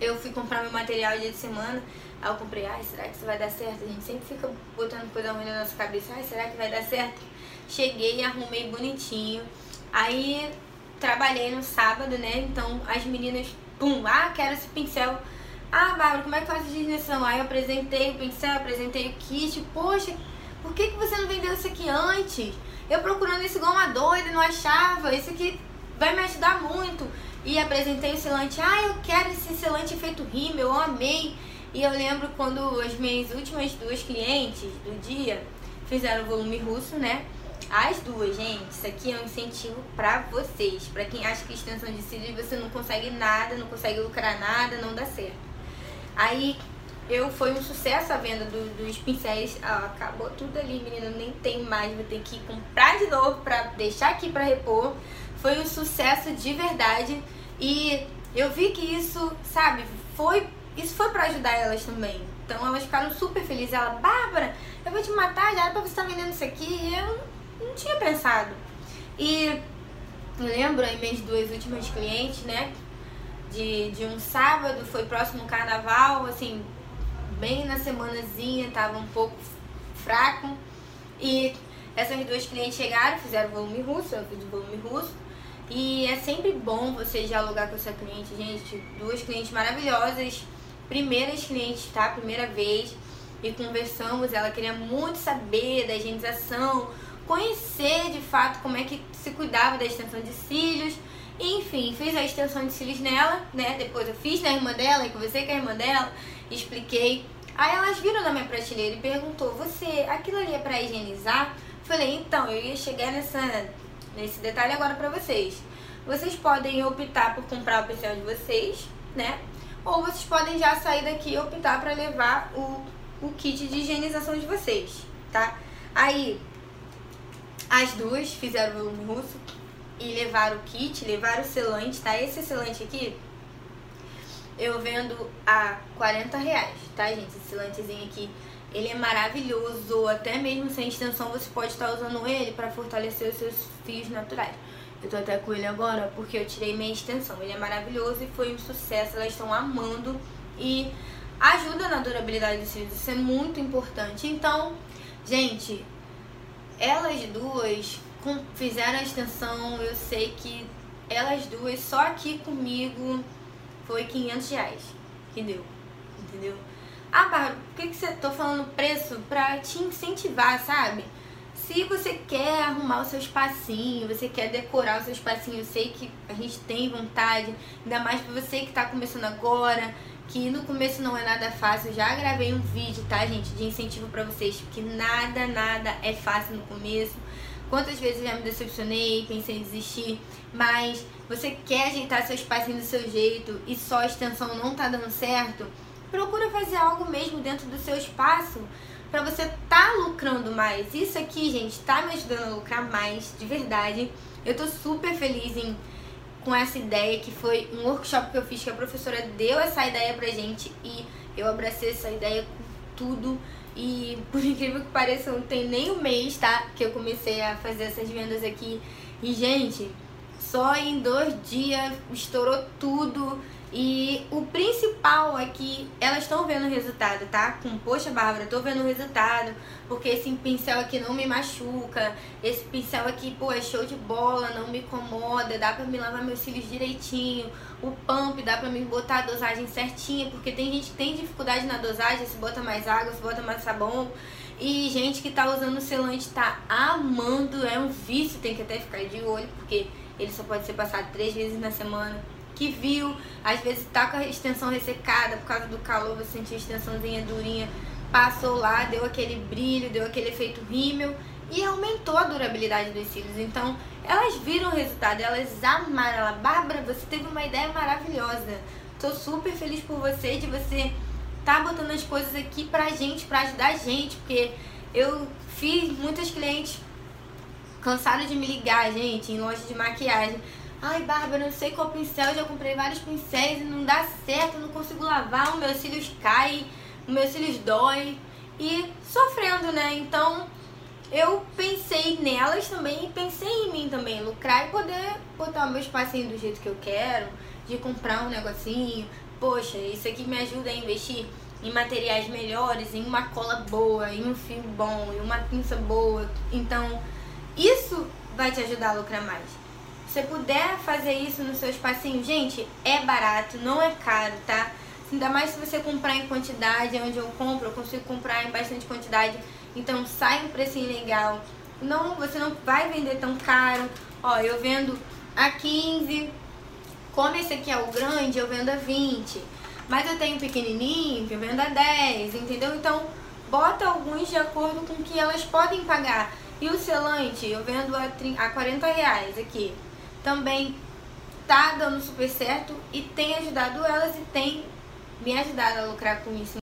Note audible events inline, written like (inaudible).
eu fui comprar meu material dia de semana. Aí eu comprei, ai, será que isso vai dar certo? A gente sempre fica botando coisa ruim na nossa cabeça, ai, será que vai dar certo? Cheguei arrumei bonitinho. Aí trabalhei no sábado, né? Então as meninas, pum, ah, quero esse pincel. Ah, Bárbara, como é que faz a dignação? Aí eu apresentei o pincel, apresentei o kit. Poxa, por que, que você não vendeu isso aqui antes? Eu procurando isso igual uma doida, não achava. Isso aqui vai me ajudar muito. E apresentei o selante. Ah, eu quero esse selante efeito rímel, eu amei. E eu lembro quando as minhas últimas duas clientes do dia fizeram o volume russo, né? As duas, gente, isso aqui é um incentivo pra vocês. Pra quem acha que extensão de cílios você não consegue nada, não consegue lucrar nada, não dá certo. Aí eu foi um sucesso a venda do, dos pincéis. Ah, acabou tudo ali, menina, nem tem mais. Vou ter que comprar de novo pra deixar aqui pra repor. Foi um sucesso de verdade. E eu vi que isso, sabe, foi. Isso foi pra ajudar elas também. Então elas ficaram super felizes. Ela, Bárbara, eu vou te matar, já era pra você estar tá vendendo isso aqui. E eu não tinha pensado. E eu lembro aí minhas duas últimas clientes, né? De, de um sábado, foi próximo carnaval, assim, bem na semanazinha, tava um pouco fraco. E essas duas clientes chegaram, fizeram volume russo, eu fiz o volume russo. E é sempre bom você dialogar com essa cliente, gente. Duas clientes maravilhosas, primeiras clientes, tá? Primeira vez. E conversamos, ela queria muito saber da higienização, conhecer de fato como é que se cuidava da extensão de cílios. Enfim, fiz a extensão de cílios nela, né? Depois eu fiz na irmã dela e conversei com a irmã dela, expliquei. Aí elas viram na minha prateleira e perguntou: "Você, aquilo ali é para higienizar?" Falei: "Então, eu ia chegar nessa nesse detalhe agora para vocês. Vocês podem optar por comprar o pincel de vocês, né? Ou vocês podem já sair daqui e optar para levar o, o kit de higienização de vocês, tá? Aí, as duas fizeram o volume russo e levaram o kit, levaram o selante, tá? Esse selante aqui eu vendo a 40 reais, tá, gente? Esse selantezinho aqui, ele é maravilhoso. Até mesmo sem extensão você pode estar usando ele para fortalecer os seus fios naturais. Eu tô até com ele agora porque eu tirei minha extensão. Ele é maravilhoso e foi um sucesso. Elas estão amando e ajuda na durabilidade dos cílios. Isso é muito importante. Então, gente, elas duas fizeram a extensão, eu sei que elas duas, só aqui comigo, foi 500 reais que deu, entendeu? Ah, Bárbara, por que, que você tô falando preço pra te incentivar, sabe? Se você quer arrumar o seu espacinho, você quer decorar o seu espacinho, eu sei que a gente tem vontade, ainda mais pra você que tá começando agora, que no começo não é nada fácil. Já gravei um vídeo, tá, gente, de incentivo para vocês, porque nada, nada é fácil no começo. Quantas vezes eu já me decepcionei, pensei em desistir, mas você quer ajeitar seu espacinho do seu jeito e só a extensão não tá dando certo? Procura fazer algo mesmo dentro do seu espaço para você tá lucrando mais. Isso aqui, gente, tá me ajudando a lucrar mais, de verdade. Eu tô super feliz em com essa ideia, que foi um workshop que eu fiz, que a professora deu essa ideia pra gente e eu abracei essa ideia com tudo. E por (laughs) incrível que pareça, não tem nem um mês, tá? Que eu comecei a fazer essas vendas aqui. E, gente, só em dois dias estourou tudo. E o principal é que elas estão vendo o resultado, tá? Com, poxa, Bárbara, tô vendo o resultado, porque esse pincel aqui não me machuca, esse pincel aqui, pô, é show de bola, não me incomoda, dá pra me lavar meus cílios direitinho, o pump dá pra me botar a dosagem certinha, porque tem gente que tem dificuldade na dosagem, se bota mais água, se bota mais sabão, e gente que tá usando o selante tá amando, é um vício, tem que até ficar de olho, porque ele só pode ser passado três vezes na semana que viu, às vezes tá com a extensão ressecada por causa do calor, você sentiu a extensãozinha durinha, passou lá, deu aquele brilho, deu aquele efeito rímel e aumentou a durabilidade dos cílios. Então, elas viram o resultado, elas amaram. Ela, Bárbara, você teve uma ideia maravilhosa. Tô super feliz por você, de você tá botando as coisas aqui pra gente, pra ajudar a gente, porque eu fiz muitas clientes cansaram de me ligar, gente, em loja de maquiagem. Ai, Bárbara, não sei qual pincel, já comprei vários pincéis e não dá certo, não consigo lavar, os meus cílios caem, os meus cílios dói e sofrendo, né? Então eu pensei nelas também e pensei em mim também, lucrar e poder botar o meu espacinho do jeito que eu quero, de comprar um negocinho, poxa, isso aqui me ajuda a investir em materiais melhores, em uma cola boa, em um fio bom, em uma pinça boa. Então, isso vai te ajudar a lucrar mais. Se você puder fazer isso no seu espacinho, gente, é barato, não é caro, tá? Ainda mais se você comprar em quantidade, onde eu compro, eu consigo comprar em bastante quantidade, então sai um precinho legal. Não, você não vai vender tão caro. Ó, eu vendo a 15, como esse aqui é o grande, eu vendo a 20. Mas eu tenho pequenininho que eu vendo a 10, entendeu? Então, bota alguns de acordo com o que elas podem pagar. E o selante, eu vendo a, 30, a 40 reais aqui. Também tá dando super certo e tem ajudado elas e tem me ajudado a lucrar com isso.